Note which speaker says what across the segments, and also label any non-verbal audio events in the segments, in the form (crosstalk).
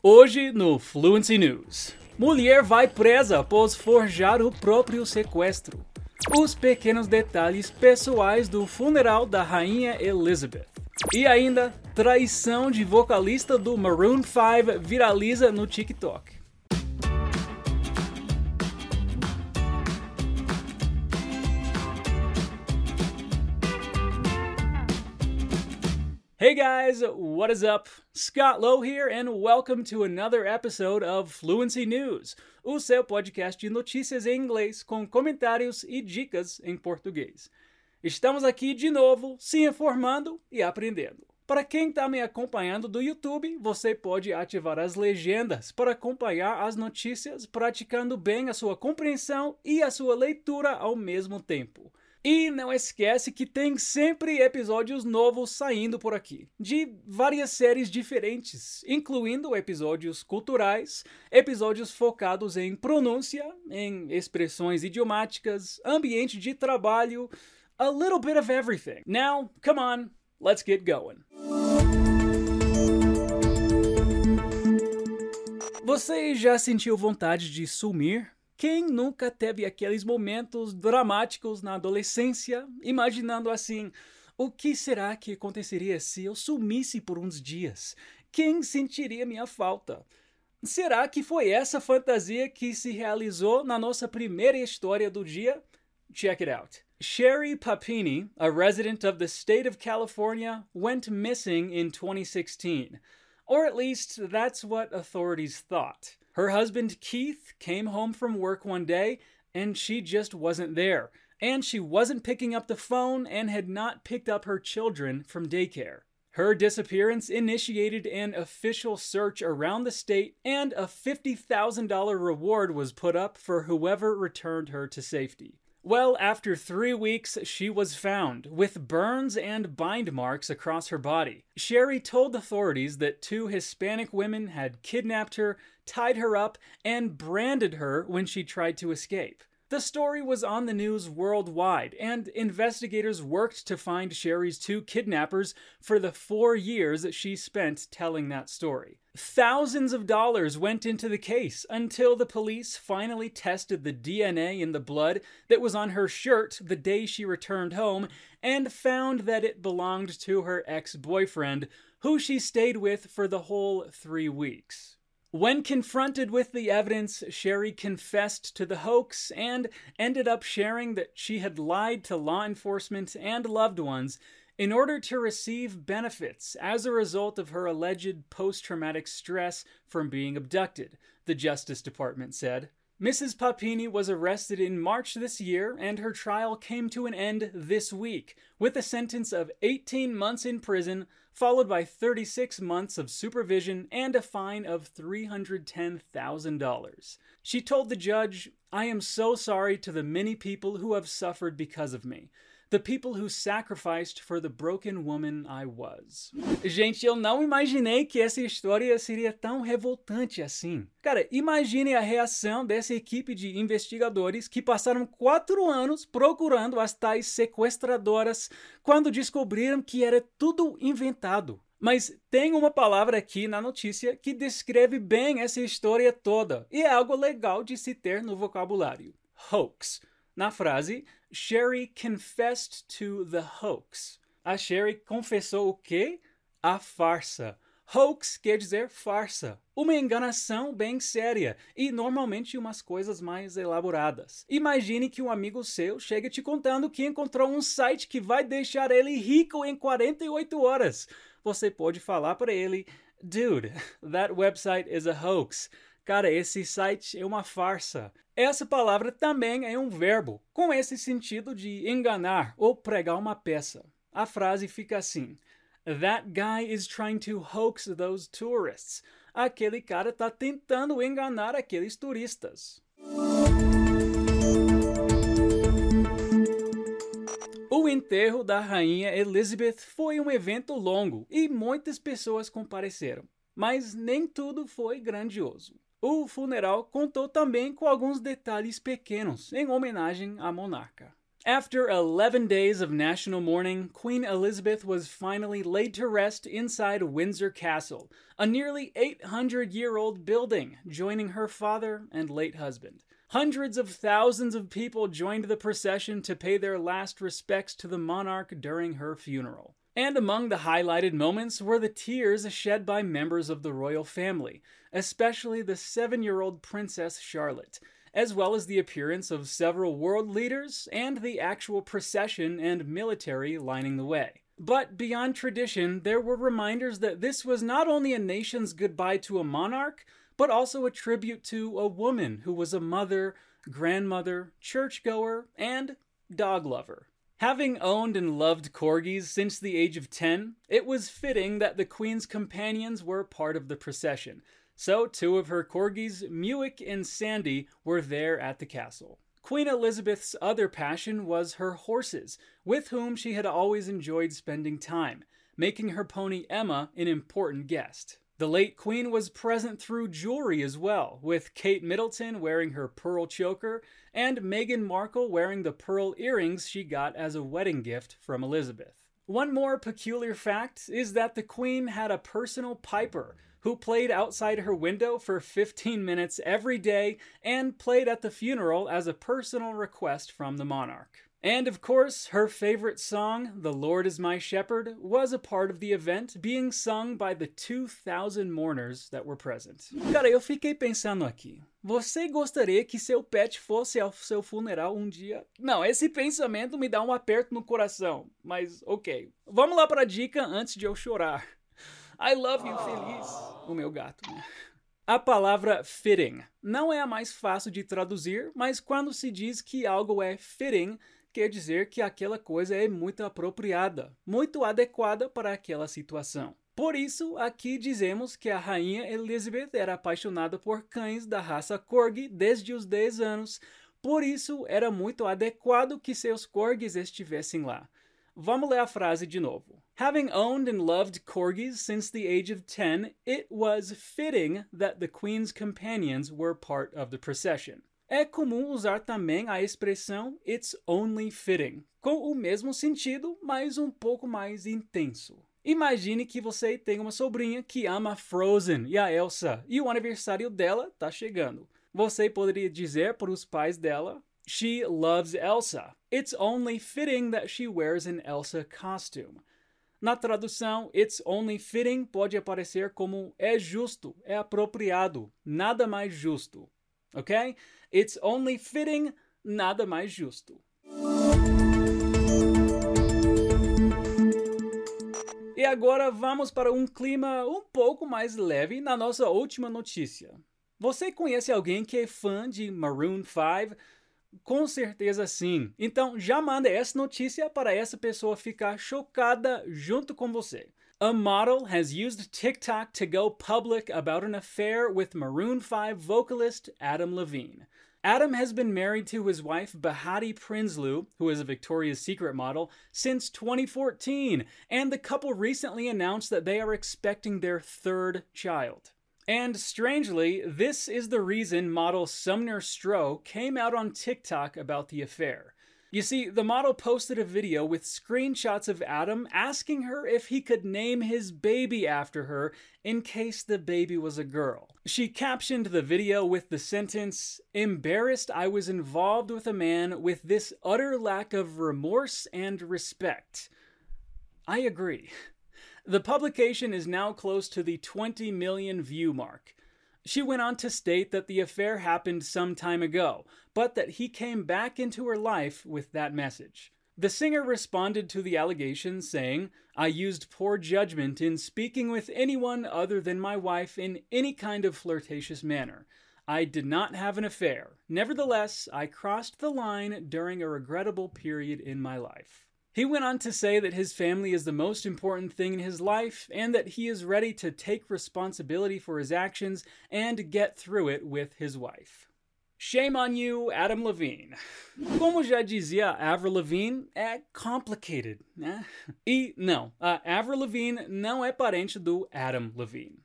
Speaker 1: Hoje no Fluency News. Mulher vai presa após forjar o próprio sequestro. Os pequenos detalhes pessoais do funeral da rainha Elizabeth. E ainda, traição de vocalista do Maroon 5 viraliza no TikTok. Hey guys, what is up? Scott Lowe here, and welcome to another episode of Fluency News, o seu podcast de notícias em inglês com comentários e dicas em português. Estamos aqui de novo, se informando e aprendendo. Para quem está me acompanhando do YouTube, você pode ativar as legendas para acompanhar as notícias, praticando bem a sua compreensão e a sua leitura ao mesmo tempo. E não esquece que tem sempre episódios novos saindo por aqui, de várias séries diferentes, incluindo episódios culturais, episódios focados em pronúncia, em expressões idiomáticas, ambiente de trabalho, a little bit of everything. Now, come on, let's get going. Você já sentiu vontade de sumir? Quem nunca teve aqueles momentos dramáticos na adolescência, imaginando assim: o que será que aconteceria se eu sumisse por uns dias? Quem sentiria minha falta? Será que foi essa fantasia que se realizou na nossa primeira história do dia? Check it out. Sherry Papini, a resident of the state of California, went missing in 2016. Or at least that's what authorities thought. Her husband Keith came home from work one day and she just wasn't there. And she wasn't picking up the phone and had not picked up her children from daycare. Her disappearance initiated an official search around the state, and a $50,000 reward was put up for whoever returned her to safety. Well, after three weeks, she was found with burns and bind marks across her body. Sherry told authorities that two Hispanic women had kidnapped her, tied her up, and branded her when she tried to escape. The story was on the news worldwide, and investigators worked to find Sherry's two kidnappers for the four years she spent telling that story. Thousands of dollars went into the case until the police finally tested the DNA in the blood that was on her shirt the day she returned home and found that it belonged to her ex boyfriend, who she stayed with for the whole three weeks. When confronted with the evidence, Sherry confessed to the hoax and ended up sharing that she had lied to law enforcement and loved ones in order to receive benefits as a result of her alleged post traumatic stress from being abducted, the Justice Department said. Mrs. Papini was arrested in March this year, and her trial came to an end this week with a sentence of 18 months in prison, followed by 36 months of supervision and a fine of $310,000. She told the judge, I am so sorry to the many people who have suffered because of me. The people who sacrificed for the broken woman I was. Gente, eu não imaginei que essa história seria tão revoltante assim. Cara, imagine a reação dessa equipe de investigadores que passaram quatro anos procurando as tais sequestradoras quando descobriram que era tudo inventado. Mas tem uma palavra aqui na notícia que descreve bem essa história toda e é algo legal de se ter no vocabulário: hoax. Na frase, Sherry confessed to the hoax. A Sherry confessou o quê? A farsa. Hoax quer dizer farsa, uma enganação bem séria e normalmente umas coisas mais elaboradas. Imagine que um amigo seu chega te contando que encontrou um site que vai deixar ele rico em 48 horas. Você pode falar para ele: Dude, that website is a hoax. Cara, esse site é uma farsa. Essa palavra também é um verbo, com esse sentido de enganar ou pregar uma peça. A frase fica assim: That guy is trying to hoax those tourists. Aquele cara está tentando enganar aqueles turistas. O enterro da rainha Elizabeth foi um evento longo e muitas pessoas compareceram, mas nem tudo foi grandioso. O funeral contou também com alguns detalhes pequenos em homenagem à monarca. After 11 days of national mourning, Queen Elizabeth was finally laid to rest inside Windsor Castle, a nearly 800 year old building, joining her father and late husband. Hundreds of thousands of people joined the procession to pay their last respects to the monarch during her funeral. And among the highlighted moments were the tears shed by members of the royal family, especially the seven year old Princess Charlotte as well as the appearance of several world leaders and the actual procession and military lining the way. But beyond tradition, there were reminders that this was not only a nation's goodbye to a monarch, but also a tribute to a woman who was a mother, grandmother, churchgoer, and dog lover. Having owned and loved corgis since the age of 10, it was fitting that the Queen's companions were part of the procession, so, two of her corgis, Muick and Sandy, were there at the castle. Queen Elizabeth's other passion was her horses, with whom she had always enjoyed spending time, making her pony Emma an important guest. The late Queen was present through jewelry as well, with Kate Middleton wearing her pearl choker and Meghan Markle wearing the pearl earrings she got as a wedding gift from Elizabeth. One more peculiar fact is that the Queen had a personal piper who played outside her window for 15 minutes every day and played at the funeral as a personal request from the monarch. And of course, her favorite song, The Lord is My Shepherd, was a part of the event, being sung by the 2,000 mourners that were present. Cara, eu fiquei pensando aqui. Você gostaria que seu pet fosse ao seu funeral um dia? Não, esse pensamento me dá um aperto no coração, mas ok. Vamos lá para a dica antes de eu chorar. I love you, feliz. O meu gato, né? A palavra fitting não é a mais fácil de traduzir, mas quando se diz que algo é fitting, quer dizer que aquela coisa é muito apropriada, muito adequada para aquela situação. Por isso, aqui dizemos que a rainha Elizabeth era apaixonada por cães da raça Corgi desde os 10 anos, por isso era muito adequado que seus corgis estivessem lá. Vamos ler a frase de novo. Having owned and loved corgis since the age of 10, it was fitting that the Queen's companions were part of the procession. É comum usar também a expressão it's only fitting, com o mesmo sentido, mas um pouco mais intenso. Imagine que você tem uma sobrinha que ama Frozen e a Elsa, e o aniversário dela está chegando. Você poderia dizer para os pais dela: She loves Elsa. It's only fitting that she wears an Elsa costume. Na tradução, it's only fitting pode aparecer como é justo, é apropriado, nada mais justo. Ok? It's only fitting, nada mais justo. E agora vamos para um clima um pouco mais leve na nossa última notícia. Você conhece alguém que é fã de Maroon 5? Com certeza sim. Então já manda essa notícia para essa pessoa ficar chocada junto com você. A model has used TikTok to go public about an affair with Maroon 5 vocalist Adam Levine. Adam has been married to his wife Bahati Prinsloo, who is a Victoria's Secret model, since 2014, and the couple recently announced that they are expecting their third child. And strangely, this is the reason model Sumner Stroh came out on TikTok about the affair. You see, the model posted a video with screenshots of Adam asking her if he could name his baby after her in case the baby was a girl. She captioned the video with the sentence Embarrassed I was involved with a man with this utter lack of remorse and respect. I agree. The publication is now close to the 20 million view mark. She went on to state that the affair happened some time ago, but that he came back into her life with that message. The singer responded to the allegations, saying, I used poor judgment in speaking with anyone other than my wife in any kind of flirtatious manner. I did not have an affair. Nevertheless, I crossed the line during a regrettable period in my life. He went on to say that his family is the most important thing in his life and that he is ready to take responsibility for his actions and get through it with his wife. Shame on you, Adam Levine. (laughs) Como já dizia Avril Lavigne, é complicated, né? E não, Avril Lavigne não é parente do Adam Levine.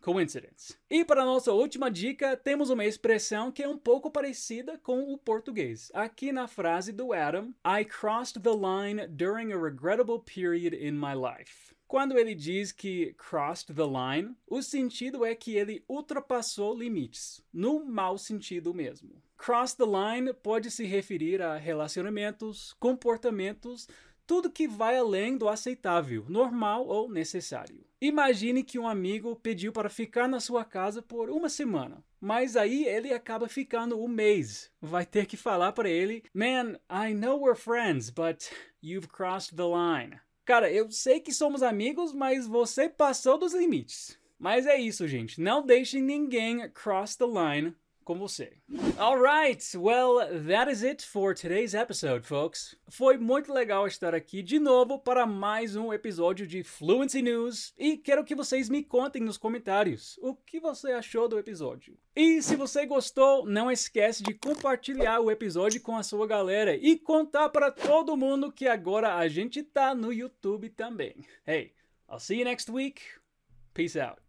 Speaker 1: Coincidence. E para nossa última dica, temos uma expressão que é um pouco parecida com o português. Aqui na frase do Adam, I crossed the line during a regrettable period in my life. Quando ele diz que crossed the line, o sentido é que ele ultrapassou limites, no mau sentido mesmo. Cross the line pode se referir a relacionamentos, comportamentos, tudo que vai além do aceitável, normal ou necessário. Imagine que um amigo pediu para ficar na sua casa por uma semana, mas aí ele acaba ficando um mês. Vai ter que falar para ele: Man, I know we're friends, but you've crossed the line. Cara, eu sei que somos amigos, mas você passou dos limites. Mas é isso, gente. Não deixe ninguém cross the line com você. Alright, well, that is it for today's episode, folks. Foi muito legal estar aqui de novo para mais um episódio de Fluency News e quero que vocês me contem nos comentários o que você achou do episódio. E se você gostou, não esquece de compartilhar o episódio com a sua galera e contar para todo mundo que agora a gente tá no YouTube também. Hey, I'll see you next week. Peace out.